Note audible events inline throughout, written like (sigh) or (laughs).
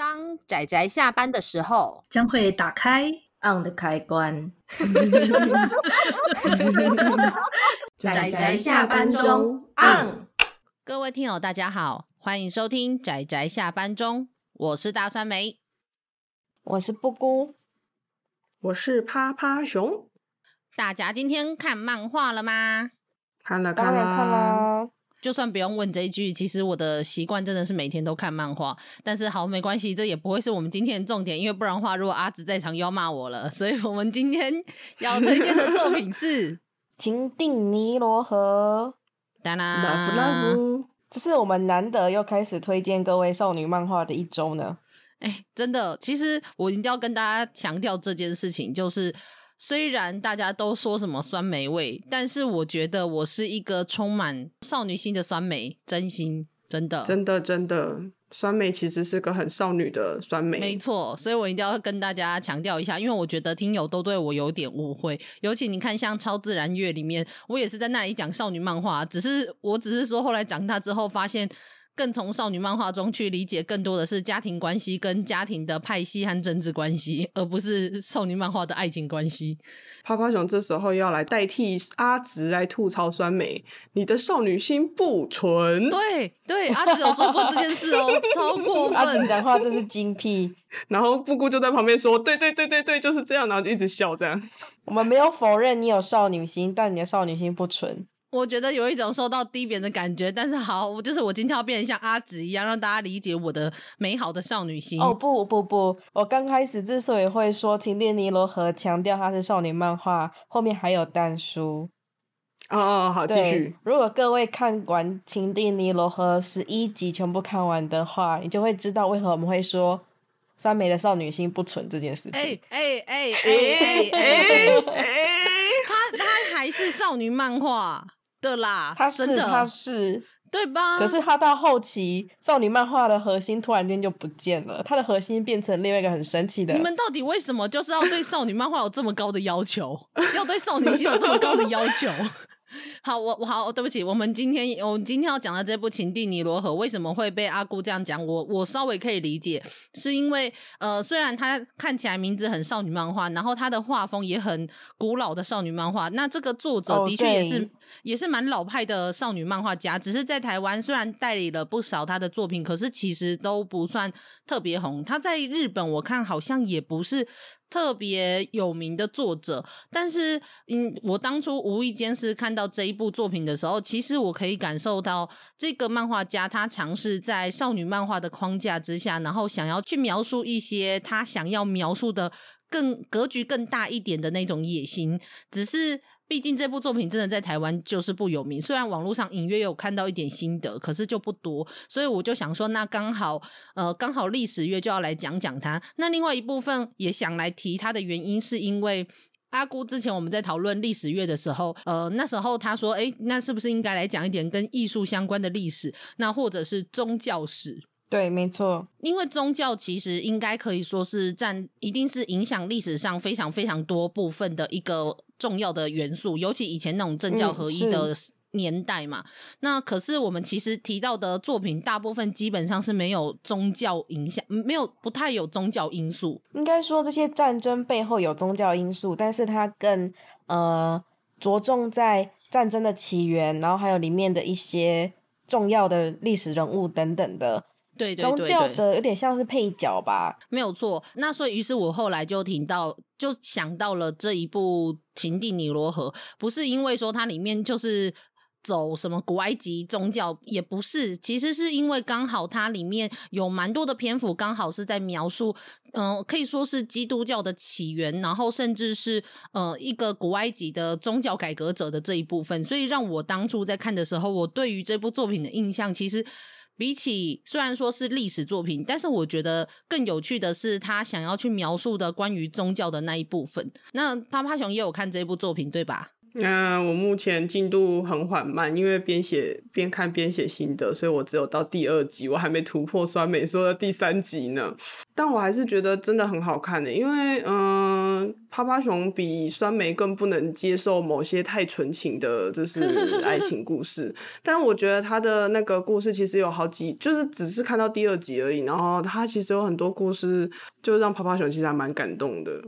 当仔仔下班的时候，将会打开 on 的开关。(laughs) 仔仔下班中 on。各位听友，大家好，欢迎收听仔仔下班中，我是大酸梅，我是布姑，我是趴趴熊。大家今天看漫画了吗？看了，看了，看了。就算不用问这一句，其实我的习惯真的是每天都看漫画。但是好，没关系，这也不会是我们今天的重点，因为不然的话，如果阿紫在场又要骂我了。所以我们今天要推荐的作品是 (laughs)《情定尼罗河》。当然，Love Love，这是我们难得又开始推荐各位少女漫画的一周呢。哎，真的，其实我一定要跟大家强调这件事情，就是。虽然大家都说什么酸梅味，但是我觉得我是一个充满少女心的酸梅，真心真的，真的真的，酸梅其实是个很少女的酸梅，没错，所以我一定要跟大家强调一下，因为我觉得听友都对我有点误会，尤其你看像超自然月里面，我也是在那里讲少女漫画，只是我只是说后来长大之后发现。更从少女漫画中去理解更多的是家庭关系跟家庭的派系和政治关系，(laughs) 而不是少女漫画的爱情关系。趴趴熊这时候要来代替阿直来吐槽酸梅，你的少女心不纯。对对，阿直有说过这件事哦，(laughs) 超过分。阿直讲话就是精辟，(laughs) 然后布姑就在旁边说：“对对对对对，就是这样。”然后就一直笑这样。我们没有否认你有少女心，但你的少女心不纯。我觉得有一种受到低贬的感觉，但是好，我就是我今天要变得像阿紫一样，让大家理解我的美好的少女心。哦不不不，我刚开始之所以会说《情定尼罗河》强调它是少女漫画，后面还有但书。哦哦，好，继续。如果各位看完《情定尼罗河》十一集全部看完的话，你就会知道为何我们会说酸梅的少女心不纯这件事情。哎哎哎哎哎哎，他他还是少女漫画。的啦，他是真他是对吧？可是他到后期少女漫画的核心突然间就不见了，他的核心变成另外一个很神奇的。你们到底为什么就是要对少女漫画有这么高的要求？(laughs) 要对少女心有这么高的要求？(laughs) 好，我我好，对不起，我们今天我们今天要讲的这部《情蒂尼罗河》为什么会被阿姑这样讲？我我稍微可以理解，是因为呃，虽然它看起来名字很少女漫画，然后它的画风也很古老的少女漫画，那这个作者的确也是、oh, 也是蛮老派的少女漫画家，只是在台湾虽然代理了不少他的作品，可是其实都不算特别红。他在日本我看好像也不是。特别有名的作者，但是嗯，我当初无意间是看到这一部作品的时候，其实我可以感受到这个漫画家他尝试在少女漫画的框架之下，然后想要去描述一些他想要描述的更格局更大一点的那种野心，只是。毕竟这部作品真的在台湾就是不有名，虽然网络上隐约有看到一点心得，可是就不多，所以我就想说，那刚好，呃，刚好历史月就要来讲讲它。那另外一部分也想来提它的原因，是因为阿姑之前我们在讨论历史月的时候，呃，那时候他说，诶，那是不是应该来讲一点跟艺术相关的历史，那或者是宗教史？对，没错，因为宗教其实应该可以说是占，一定是影响历史上非常非常多部分的一个重要的元素，尤其以前那种政教合一的年代嘛。嗯、那可是我们其实提到的作品，大部分基本上是没有宗教影响，没有不太有宗教因素。应该说这些战争背后有宗教因素，但是它更呃着重在战争的起源，然后还有里面的一些重要的历史人物等等的。对，对，对，宗教的有点像是配角吧，没有错。那所以，于是我后来就听到，就想到了这一部《情定尼罗河》，不是因为说它里面就是走什么古埃及宗教，也不是，其实是因为刚好它里面有蛮多的篇幅，刚好是在描述，嗯、呃，可以说是基督教的起源，然后甚至是呃一个古埃及的宗教改革者的这一部分，所以让我当初在看的时候，我对于这部作品的印象其实。比起虽然说是历史作品，但是我觉得更有趣的是他想要去描述的关于宗教的那一部分。那趴趴熊也有看这部作品对吧？那、呃、我目前进度很缓慢，因为边写边看边写心得，所以我只有到第二集，我还没突破酸梅说的第三集呢。但我还是觉得真的很好看的，因为嗯、嗯，趴趴熊比酸梅更不能接受某些太纯情的，就是 (laughs) 爱情故事。但我觉得他的那个故事其实有好几，就是只是看到第二集而已。然后他其实有很多故事，就让趴趴熊其实还蛮感动的。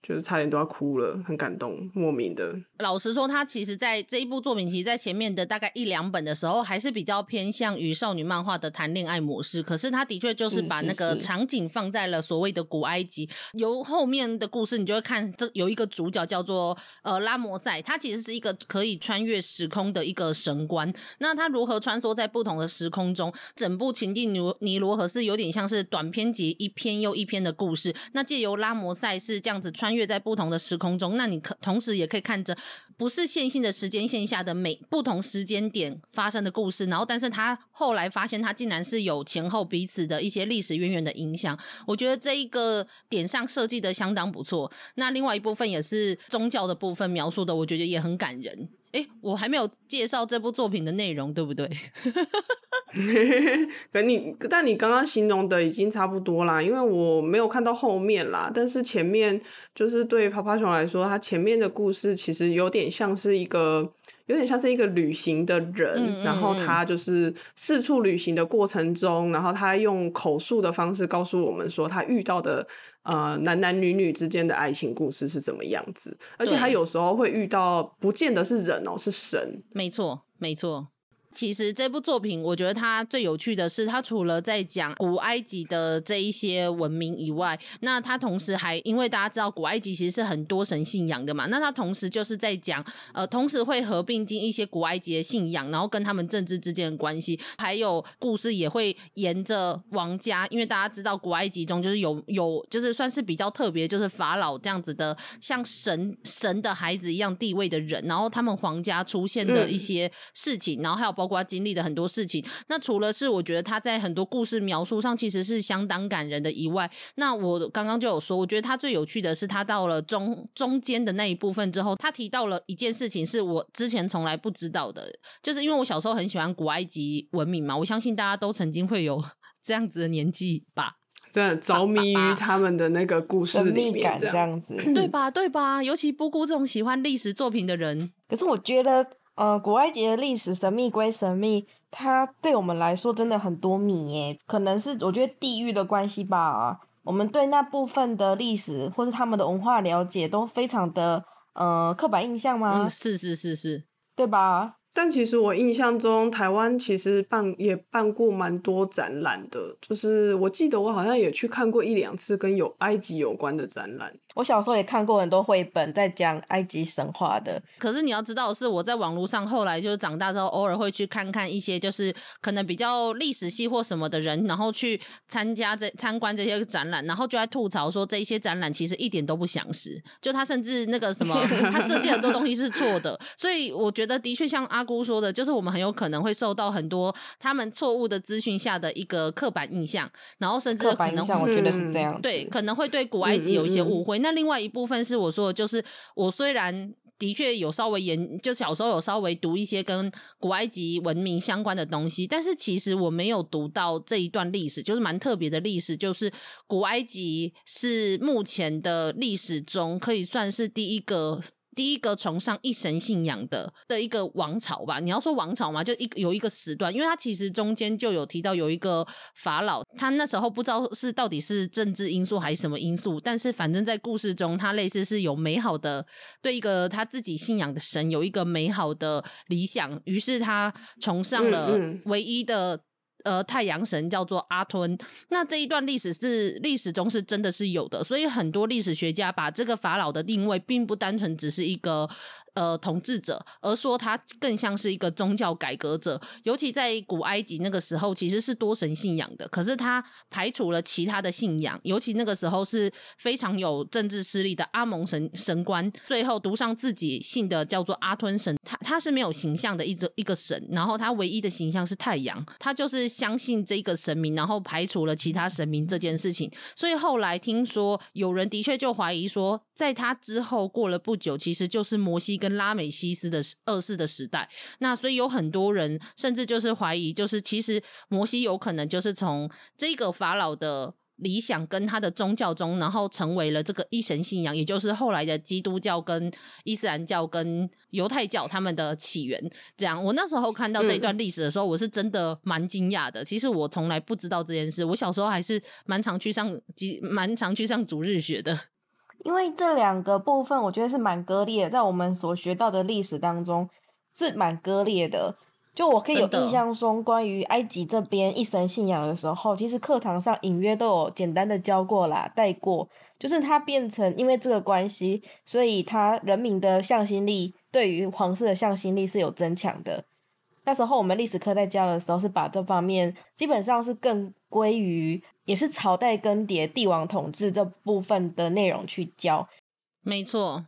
就是差点都要哭了，很感动，莫名的。老实说，他其实，在这一部作品，其实，在前面的大概一两本的时候，还是比较偏向于少女漫画的谈恋爱模式。可是，他的确就是把那个场景放在了所谓的古埃及。由后面的故事，你就会看这有一个主角叫做呃拉摩塞，他其实是一个可以穿越时空的一个神官。那他如何穿梭在不同的时空中？整部《情境尼尼罗河》是有点像是短篇集，一篇又一篇的故事。那借由拉摩塞是这样子穿穿越在不同的时空中，那你可同时也可以看着不是线性的时间线下的每不同时间点发生的故事，然后但是他后来发现他竟然是有前后彼此的一些历史渊源的影响，我觉得这一个点上设计的相当不错。那另外一部分也是宗教的部分描述的，我觉得也很感人。哎，我还没有介绍这部作品的内容，对不对？(laughs) 可你，但你刚刚形容的已经差不多啦，因为我没有看到后面啦。但是前面就是对趴趴熊来说，它前面的故事其实有点像是一个。有点像是一个旅行的人，然后他就是四处旅行的过程中，然后他用口述的方式告诉我们说他遇到的呃男男女女之间的爱情故事是怎么样子，而且他有时候会遇到不见得是人哦，是神。没错，没错。其实这部作品，我觉得它最有趣的是，它除了在讲古埃及的这一些文明以外，那它同时还因为大家知道古埃及其实是很多神信仰的嘛，那它同时就是在讲，呃，同时会合并进一些古埃及的信仰，然后跟他们政治之间的关系，还有故事也会沿着王家，因为大家知道古埃及中就是有有就是算是比较特别，就是法老这样子的像神神的孩子一样地位的人，然后他们皇家出现的一些事情，嗯、然后还有。包括经历的很多事情，那除了是我觉得他在很多故事描述上其实是相当感人的以外，那我刚刚就有说，我觉得他最有趣的是他到了中中间的那一部分之后，他提到了一件事情是我之前从来不知道的，就是因为我小时候很喜欢古埃及文明嘛，我相信大家都曾经会有 (laughs) 这样子的年纪吧，真的着迷于他们的那个故事里面这样子，对吧？对吧？尤其布谷这种喜欢历史作品的人，可是我觉得。呃，古埃及的历史神秘归神秘，它对我们来说真的很多谜耶。可能是我觉得地域的关系吧，我们对那部分的历史或是他们的文化了解都非常的呃刻板印象吗？嗯，是是是是，对吧？但其实我印象中，台湾其实办也办过蛮多展览的，就是我记得我好像也去看过一两次跟有埃及有关的展览。我小时候也看过很多绘本，在讲埃及神话的。可是你要知道，是我在网络上后来就是长大之后，偶尔会去看看一些就是可能比较历史系或什么的人，然后去参加这参观这些展览，然后就在吐槽说，这一些展览其实一点都不详实，(laughs) 就他甚至那个什么，(laughs) 他设计很多东西是错的。所以我觉得的确像阿姑说的，就是我们很有可能会受到很多他们错误的资讯下的一个刻板印象，然后甚至可能我觉得是这样，对，可能会对古埃及有一些误会。嗯嗯嗯那另外一部分是我说的，就是我虽然的确有稍微研，就小时候有稍微读一些跟古埃及文明相关的东西，但是其实我没有读到这一段历史，就是蛮特别的历史，就是古埃及是目前的历史中可以算是第一个。第一个崇尚一神信仰的的一个王朝吧，你要说王朝嘛，就一有一个时段，因为他其实中间就有提到有一个法老，他那时候不知道是到底是政治因素还是什么因素，但是反正在故事中，他类似是有美好的对一个他自己信仰的神有一个美好的理想，于是他崇尚了唯一的。呃，太阳神叫做阿吞，那这一段历史是历史中是真的是有的，所以很多历史学家把这个法老的定位，并不单纯只是一个。呃，统治者，而说他更像是一个宗教改革者。尤其在古埃及那个时候，其实是多神信仰的。可是他排除了其他的信仰，尤其那个时候是非常有政治势力的阿蒙神神官，最后独上自己信的叫做阿吞神。他他是没有形象的一个一个神，然后他唯一的形象是太阳。他就是相信这一个神明，然后排除了其他神明这件事情。所以后来听说有人的确就怀疑说，在他之后过了不久，其实就是摩西跟。拉美西斯的二世的时代，那所以有很多人甚至就是怀疑，就是其实摩西有可能就是从这个法老的理想跟他的宗教中，然后成为了这个一神信仰，也就是后来的基督教跟伊斯兰教跟犹太教他们的起源。这样，我那时候看到这一段历史的时候，嗯、我是真的蛮惊讶的。其实我从来不知道这件事，我小时候还是蛮常去上几蛮常去上主日学的。因为这两个部分，我觉得是蛮割裂的，在我们所学到的历史当中是蛮割裂的。就我可以有印象中，关于埃及这边一神信仰的时候，其实课堂上隐约都有简单的教过啦，带过。就是它变成因为这个关系，所以它人民的向心力对于皇室的向心力是有增强的。那时候我们历史课在教的时候，是把这方面基本上是更归于也是朝代更迭、帝王统治这部分的内容去教。没错。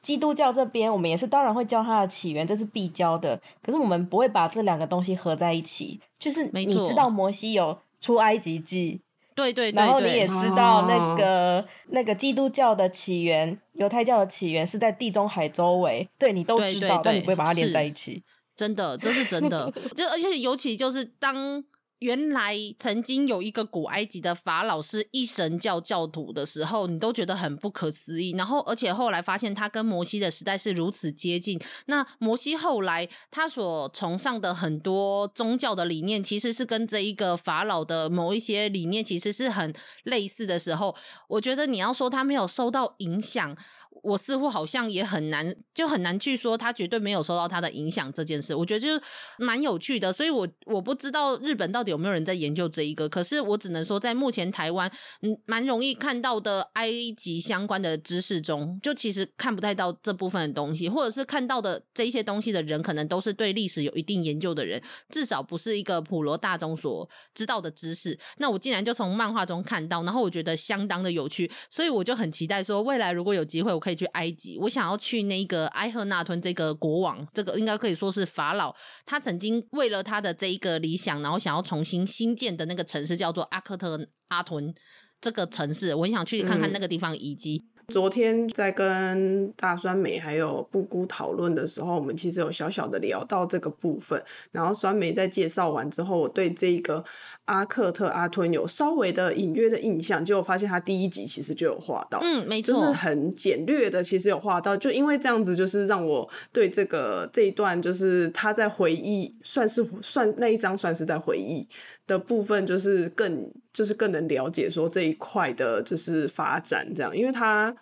基督教这边，我们也是当然会教它的起源，这是必教的。可是我们不会把这两个东西合在一起。就是你知道摩西有出埃及记，对对对，然后你也知道那个那个基督教的起源、犹太教的起源是在地中海周围，对你都知道，但你不会把它连在一起。真的，这是真的。(laughs) 就而且尤其就是当。原来曾经有一个古埃及的法老是一神教教徒的时候，你都觉得很不可思议。然后，而且后来发现他跟摩西的时代是如此接近。那摩西后来他所崇尚的很多宗教的理念，其实是跟这一个法老的某一些理念其实是很类似的时候，我觉得你要说他没有受到影响。我似乎好像也很难，就很难去说他绝对没有受到他的影响这件事。我觉得就是蛮有趣的，所以我我不知道日本到底有没有人在研究这一个。可是我只能说，在目前台湾，嗯，蛮容易看到的埃及相关的知识中，就其实看不太到这部分的东西，或者是看到的这一些东西的人，可能都是对历史有一定研究的人，至少不是一个普罗大众所知道的知识。那我竟然就从漫画中看到，然后我觉得相当的有趣，所以我就很期待说，未来如果有机会，可以。去埃及，我想要去那个埃赫纳吞这个国王，这个应该可以说是法老，他曾经为了他的这一个理想，然后想要重新新建的那个城市叫做阿克特阿屯这个城市，我很想去看看那个地方遗迹。嗯昨天在跟大酸梅还有布姑讨论的时候，我们其实有小小的聊到这个部分。然后酸梅在介绍完之后，我对这个阿克特阿吞有稍微的隐约的印象，结果发现他第一集其实就有画到，嗯，没错，就是很简略的，其实有画到。就因为这样子，就是让我对这个这一段，就是他在回忆，算是算那一章算是在回忆的部分，就是更。就是更能了解说这一块的，就是发展这样，因为他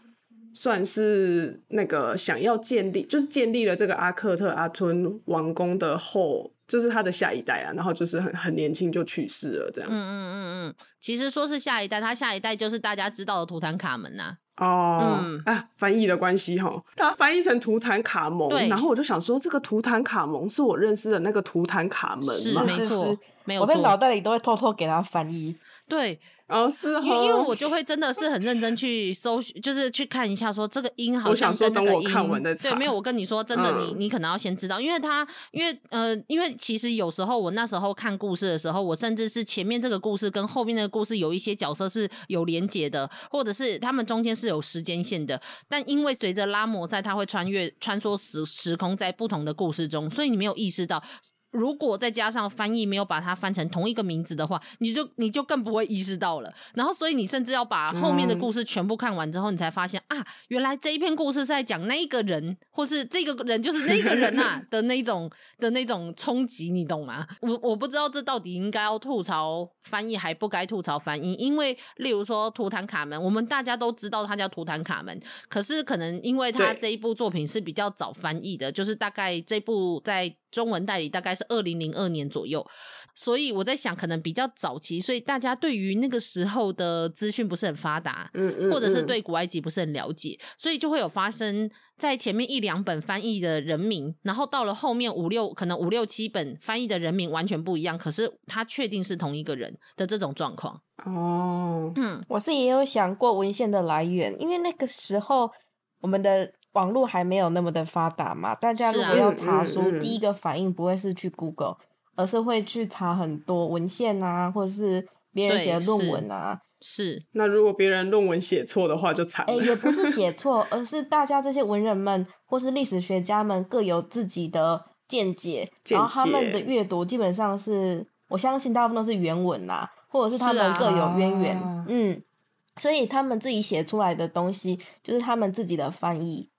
算是那个想要建立，就是建立了这个阿克特阿吞王宫的后，就是他的下一代啊，然后就是很很年轻就去世了这样。嗯嗯嗯嗯，其实说是下一代，他下一代就是大家知道的图坦卡门呐、啊。哦，嗯、啊，翻译的关系哈，他翻译成图坦卡蒙，然后我就想说，这个图坦卡蒙是我认识的那个图坦卡门吗？是，没错，没有错，我在脑袋里都会偷偷给他翻译。对，哦，是哦，因为因为我就会真的是很认真去搜，就是去看一下，说这个音好像跟那个音。对，没有，我跟你说，真的，你、嗯、你可能要先知道，因为他，因为呃，因为其实有时候我那时候看故事的时候，我甚至是前面这个故事跟后面那个故事有一些角色是有连结的，或者是他们中间是有时间线的，但因为随着拉摩赛，他会穿越穿梭时时空在不同的故事中，所以你没有意识到。如果再加上翻译没有把它翻成同一个名字的话，你就你就更不会意识到了。然后，所以你甚至要把后面的故事全部看完之后，你才发现、嗯、啊，原来这一篇故事是在讲那一个人，或是这个人就是那个人啊 (laughs) 的那种的那种冲击，你懂吗？我我不知道这到底应该要吐槽翻译，还不该吐槽翻译，因为例如说图坦卡门，我们大家都知道他叫图坦卡门，可是可能因为他这一部作品是比较早翻译的，就是大概这部在。中文代理大概是二零零二年左右，所以我在想，可能比较早期，所以大家对于那个时候的资讯不是很发达，嗯嗯，或者是对古埃及不是很了解，所以就会有发生在前面一两本翻译的人名，然后到了后面五六，可能五六七本翻译的人名完全不一样，可是他确定是同一个人的这种状况。哦，嗯，我是也有想过文献的来源，因为那个时候我们的。网络还没有那么的发达嘛，大家如果要查书，啊、第一个反应不会是去 Google，而是会去查很多文献啊，或者是别人写的论文啊。是，那如果别人论文写错的话，就惨了。哎、欸，也不是写 (laughs) 错，而是大家这些文人们或是历史学家们各有自己的见解，然后他们的阅读基本上是，我相信大部分都是原文啦。或者是他们各有渊源，啊、嗯，所以他们自己写出来的东西就是他们自己的翻译。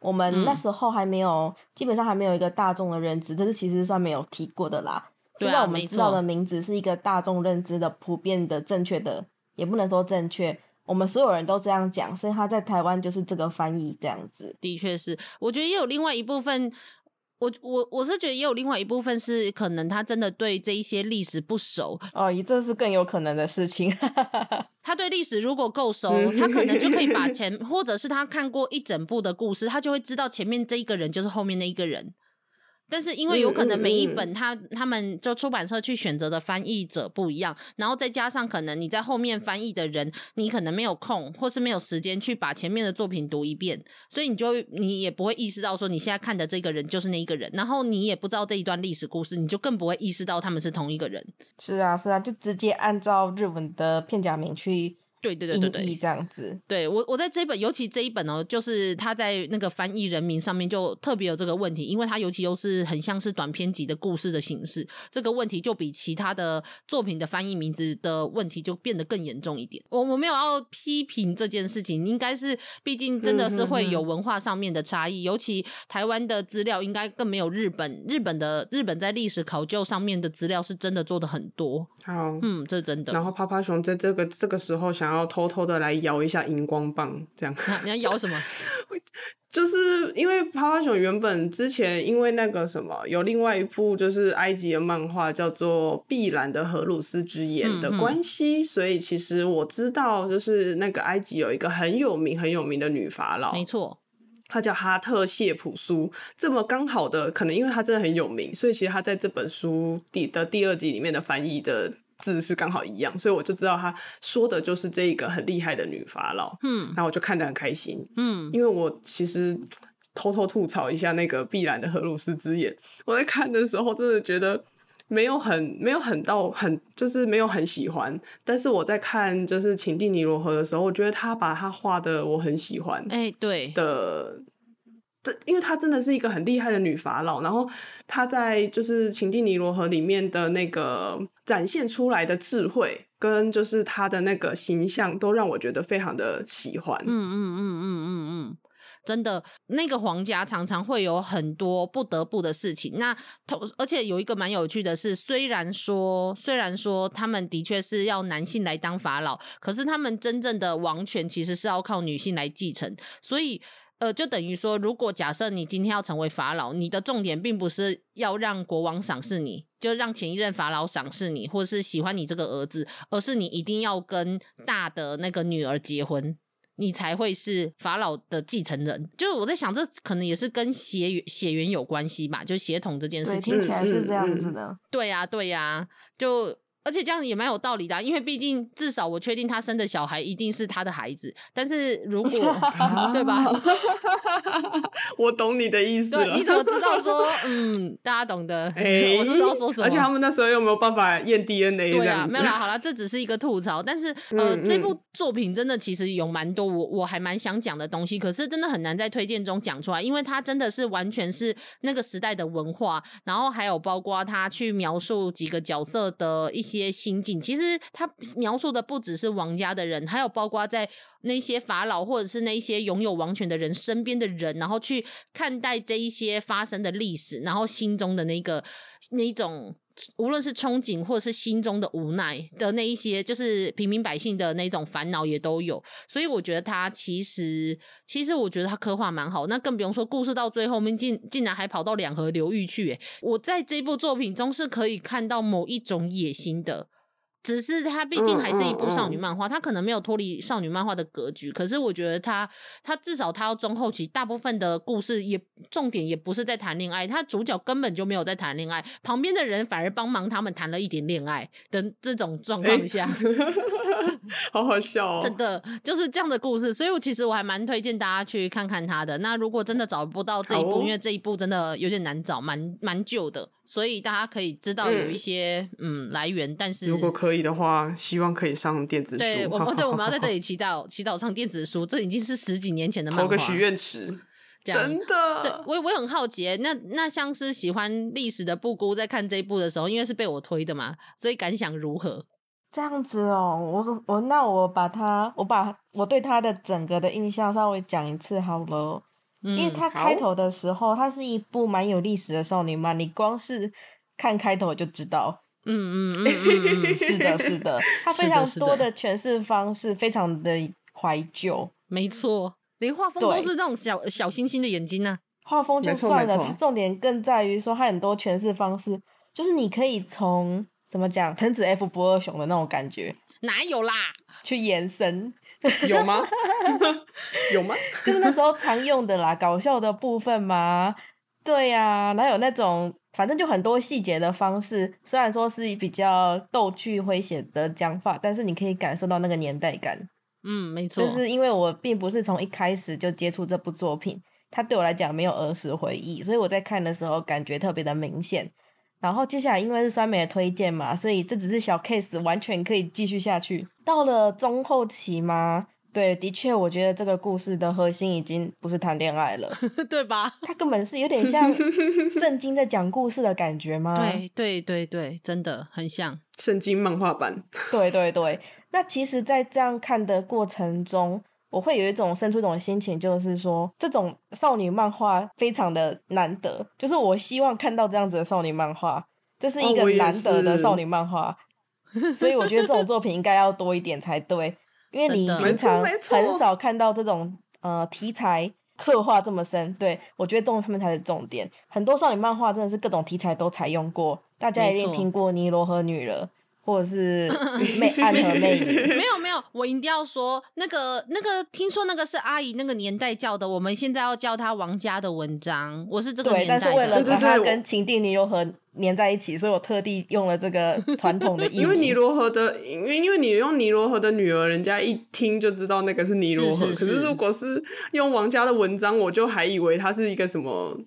我们那时候还没有，嗯、基本上还没有一个大众的认知，这是其实算没有提过的啦。现在我们知道的名字是一个大众认知的、普遍的、正确的，也不能说正确。我们所有人都这样讲，所以他在台湾就是这个翻译这样子。的确是，我觉得也有另外一部分。我我我是觉得也有另外一部分是可能他真的对这一些历史不熟哦，这是更有可能的事情。(laughs) 他对历史如果够熟，他可能就可以把 (laughs) 前，或者是他看过一整部的故事，他就会知道前面这一个人就是后面那一个人。但是因为有可能每一本他他们就出版社去选择的翻译者不一样，然后再加上可能你在后面翻译的人，你可能没有空或是没有时间去把前面的作品读一遍，所以你就你也不会意识到说你现在看的这个人就是那一个人，然后你也不知道这一段历史故事，你就更不会意识到他们是同一个人。是啊，是啊，就直接按照日文的片假名去。对对对对对，这样子。对我我在这一本，尤其这一本哦，就是他在那个翻译人名上面就特别有这个问题，因为他尤其又是很像是短篇集的故事的形式，这个问题就比其他的作品的翻译名字的问题就变得更严重一点。我我没有要批评这件事情，应该是毕竟真的是会有文化上面的差异，嗯、尤其台湾的资料应该更没有日本日本的日本在历史考究上面的资料是真的做的很多。好，嗯，这是真的。然后趴趴熊在这个这个时候想要偷偷的来摇一下荧光棒，这样。你要摇什么？(laughs) 就是因为趴趴熊原本之前因为那个什么有另外一部就是埃及的漫画叫做《碧蓝的荷鲁斯之眼》的关系，嗯嗯，所以其实我知道就是那个埃及有一个很有名很有名的女法老，没错。他叫哈特谢普苏，这么刚好的，可能因为他真的很有名，所以其实他在这本书第的第二集里面的翻译的字是刚好一样，所以我就知道他说的就是这个很厉害的女法老。嗯，然后我就看得很开心。嗯，因为我其实偷偷吐槽一下那个碧蓝的荷鲁斯之眼，我在看的时候真的觉得。没有很没有很到很就是没有很喜欢，但是我在看就是情定尼罗河的时候，我觉得他把他画的我很喜欢。哎，对的，这因为她真的是一个很厉害的女法老，然后她在就是情定尼罗河里面的那个展现出来的智慧跟就是他的那个形象，都让我觉得非常的喜欢。嗯嗯嗯嗯嗯嗯。嗯嗯真的，那个皇家常常会有很多不得不的事情。那同而且有一个蛮有趣的是，虽然说虽然说他们的确是要男性来当法老，可是他们真正的王权其实是要靠女性来继承。所以，呃，就等于说，如果假设你今天要成为法老，你的重点并不是要让国王赏识你，就让前一任法老赏识你，或者是喜欢你这个儿子，而是你一定要跟大的那个女儿结婚。你才会是法老的继承人，就是我在想，这可能也是跟血缘血缘有关系吧，就血统这件事情，听起来是这样子的。对呀、啊，对呀、啊，就。而且这样也蛮有道理的、啊，因为毕竟至少我确定他生的小孩一定是他的孩子。但是如果 (laughs) 对吧？我懂你的意思你怎么知道 (laughs) 说嗯，大家懂得？欸、我是不知道说什么。而且他们那时候又没有办法验 DNA。对啊，没有啦，好啦，这只是一个吐槽。但是呃，嗯嗯这部作品真的其实有蛮多我我还蛮想讲的东西，可是真的很难在推荐中讲出来，因为它真的是完全是那个时代的文化，然后还有包括他去描述几个角色的一些。些心境，其实他描述的不只是王家的人，还有包括在那些法老或者是那些拥有王权的人身边的人，然后去看待这一些发生的历史，然后心中的那个那种，无论是憧憬或是心中的无奈的那一些，就是平民百姓的那种烦恼也都有。所以我觉得他其实，其实我觉得他刻画蛮好。那更不用说故事到最后面竟竟然还跑到两河流域去，我在这部作品中是可以看到某一种野心的。只是它毕竟还是一部少女漫画，它、嗯嗯嗯、可能没有脱离少女漫画的格局。可是我觉得它，它至少它要中后期，大部分的故事也重点也不是在谈恋爱，它主角根本就没有在谈恋爱，旁边的人反而帮忙他们谈了一点恋爱的这种状况下，欸、(laughs) 好好笑哦！真的就是这样的故事，所以我其实我还蛮推荐大家去看看他的。那如果真的找不到这一部，哦、因为这一部真的有点难找，蛮蛮旧的。所以大家可以知道有一些嗯，嗯来源，但是如果可以的话，希望可以上电子书。对，我们对我们要在 (laughs) 这里祈祷祈祷上电子书，这已经是十几年前的漫画。投个许愿池，真的。对，我我也很好奇，那那像是喜欢历史的布姑在看这一部的时候，因为是被我推的嘛，所以感想如何？这样子哦，我我那我把他，我把我对他的整个的印象稍微讲一次好了，嗯、因为他开头的时候，它是一部蛮有历史的少女漫，你光是看开头就知道，嗯嗯嗯嗯 (laughs) 嗯，是的，是的，它非常多的诠释方式，非常的怀旧，没错，连画风都是那种小小星星的眼睛呢、啊，画风就算了，它重点更在于说它很多诠释方式，就是你可以从。怎么讲？藤子 F 不二雄的那种感觉，哪有啦？去延伸，有吗？(laughs) 有吗？就是那时候常用的啦，搞笑的部分嘛。对呀、啊，哪有那种，反正就很多细节的方式。虽然说是比较逗趣诙谐的讲法，但是你可以感受到那个年代感。嗯，没错。就是因为我并不是从一开始就接触这部作品，它对我来讲没有儿时回忆，所以我在看的时候感觉特别的明显。然后接下来因为是酸梅的推荐嘛，所以这只是小 case，完全可以继续下去。到了中后期嘛，对，的确，我觉得这个故事的核心已经不是谈恋爱了，(laughs) 对吧？它根本是有点像圣经在讲故事的感觉吗？对对对对，真的很像圣经漫画版。(laughs) 对对对，那其实，在这样看的过程中。我会有一种生出一种心情，就是说这种少女漫画非常的难得，就是我希望看到这样子的少女漫画，这是一个难得的少女漫画，(laughs) 哦、所以我觉得这种作品应该要多一点才对，因为你平常很少看到这种呃题材刻画这么深，对，我觉得这种他们才是重点。很多少女漫画真的是各种题材都采用过，大家一定听过尼罗河女了。或者是 (laughs) 魅暗河魅影，没有没有，我一定要说那个那个，听说那个是阿姨那个年代叫的，我们现在要叫他王家的文章，我是这个年代的。但是为了把它跟情定尼罗河粘在一起，所以我特地用了这个 (laughs) 传统的意。因为尼罗河的，因为因为你用尼罗河的女儿，人家一听就知道那个是尼罗河。是是是，可是如果是用王家的文章，我就还以为它是一个什么。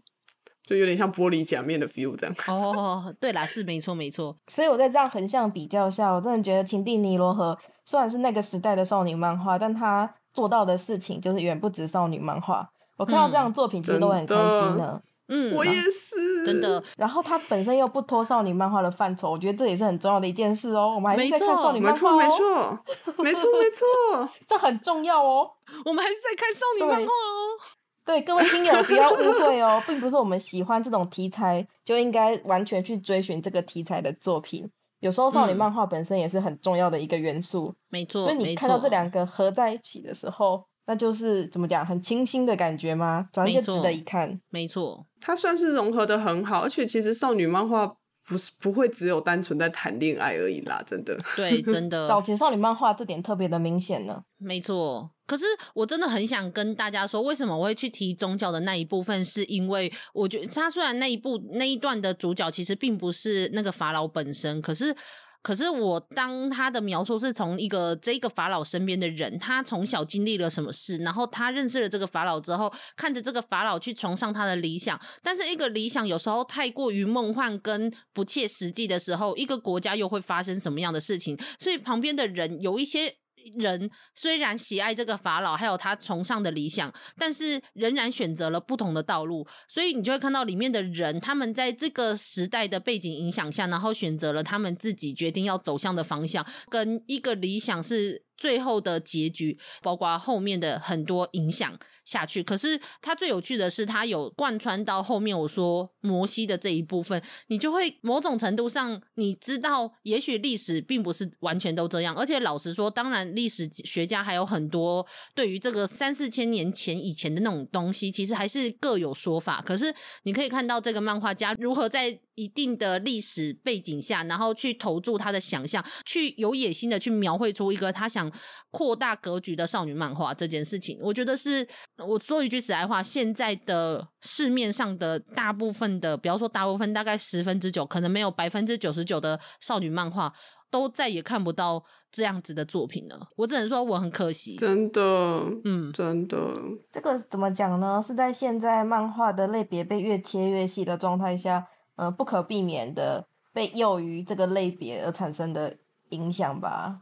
就有点像玻璃假面的 feel 这样。哦，对啦，是没错没错。所以我在这样横向比较下，我真的觉得《情定尼罗河》虽然是那个时代的少女漫画，但它做到的事情就是远不止少女漫画。我看到这样的作品，其实都很开心的。嗯，我也是，真的。然后它本身又不脱少女漫画的范畴，我觉得这也是很重要的一件事哦。我们还是在看少女漫画哦，没错，没错，没错，没错，(laughs) 这很重要哦。(laughs) 我们还是在看少女漫画哦。对各位听友不要误会哦，并不是我们喜欢这种题材就应该完全去追寻这个题材的作品。有时候少女漫画本身也是很重要的一个元素，没错。所以你看到这两个合在一起的时候，那就是怎么讲，很清新的感觉吗？反正就值得一看。没错，它算是融合的很好，而且其实少女漫画不是不会只有单纯在谈恋爱而已啦，真的。对，真的。早前少女漫画这点特别的明显呢。没错。可是我真的很想跟大家说，为什么我会去提宗教的那一部分？是因为我觉得他虽然那一部那一段的主角其实并不是那个法老本身，可是可是我当他的描述是从一个这个法老身边的人，他从小经历了什么事，然后他认识了这个法老之后，看着这个法老去崇尚他的理想，但是一个理想有时候太过于梦幻跟不切实际的时候，一个国家又会发生什么样的事情？所以旁边的人有一些。人虽然喜爱这个法老，还有他崇尚的理想，但是仍然选择了不同的道路。所以你就会看到里面的人，他们在这个时代的背景影响下，然后选择了他们自己决定要走向的方向，跟一个理想是最后的结局，包括后面的很多影响。下去，可是它最有趣的是，它有贯穿到后面。我说摩西的这一部分，你就会某种程度上，你知道，也许历史并不是完全都这样。而且老实说，当然历史学家还有很多对于这个三四千年前以前的那种东西，其实还是各有说法。可是你可以看到这个漫画家如何在一定的历史背景下，然后去投注他的想象，去有野心的去描绘出一个他想扩大格局的少女漫画这件事情，我觉得是。我说一句实在话，现在的市面上的大部分的，比方说大部分，大概十分之九，可能没有百分之九十九的少女漫画，都再也看不到这样子的作品了。我只能说我很可惜，真的，嗯，真的。这个怎么讲呢？是在现在漫画的类别被越切越细的状态下，呃，不可避免的被囿于这个类别而产生的影响吧。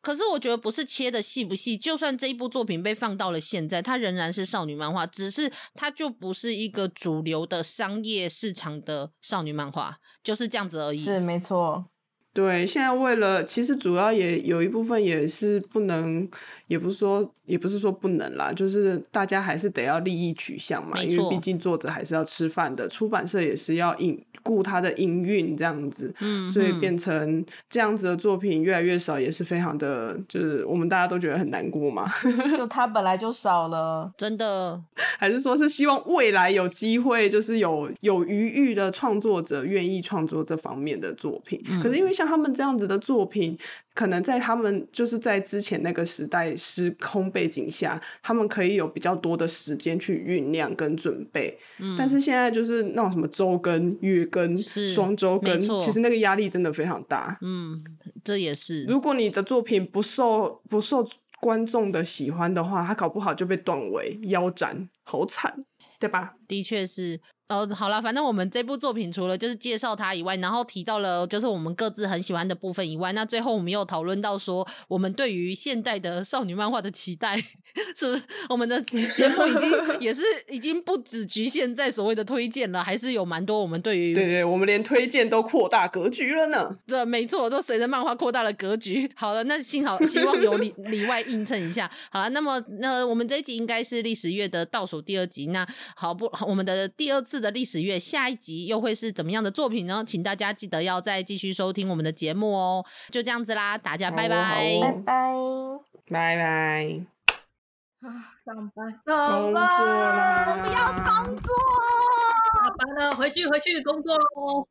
可是我觉得不是切的细不细，就算这一部作品被放到了现在，它仍然是少女漫画，只是它就不是一个主流的商业市场的少女漫画，就是这样子而已。是没错，对，现在为了其实主要也有一部分也是不能，也不是说也不是说不能啦，就是大家还是得要利益取向嘛，因为毕竟作者还是要吃饭的，出版社也是要营顾他的营运这样子，嗯，所以变成这样子的作品越来越少，也是非常的，就是我们大家都觉得很难过嘛。(laughs) 就他本来就少了，真的，(laughs) 还是说是希望未来有机会，就是有有余裕的创作者愿意创作这方面的作品，嗯，可是因为。像他们这样子的作品，可能在他们就是在之前那个时代时空背景下，他们可以有比较多的时间去酝酿跟准备。嗯，但是现在就是那种什么周更、月更、双周更，其实那个压力真的非常大。嗯，这也是。如果你的作品不受不受观众的喜欢的话，他搞不好就被断尾、腰斩，好惨，对吧？的确是。呃，好了，反正我们这部作品除了就是介绍它以外，然后提到了就是我们各自很喜欢的部分以外，那最后我们又讨论到说，我们对于现代的少女漫画的期待，是不是？我们的节目已经 (laughs) 也是已经不只局限在所谓的推荐了，还是有蛮多我们对于对对，我们连推荐都扩大格局了呢。对，没错，都随着漫画扩大了格局。好了，那幸好希望有里 (laughs) 里外映衬一下。好了，那么那我们这一集应该是历史月的倒数第二集。那好不，我们的第二次。的历史月下一集又会是怎么样的作品呢？请大家记得要再继续收听我们的节目哦。就这样子啦，大家拜拜，拜拜，拜拜。啊，上班，工作啦，我不要工作，下班了，回去回去工作喽。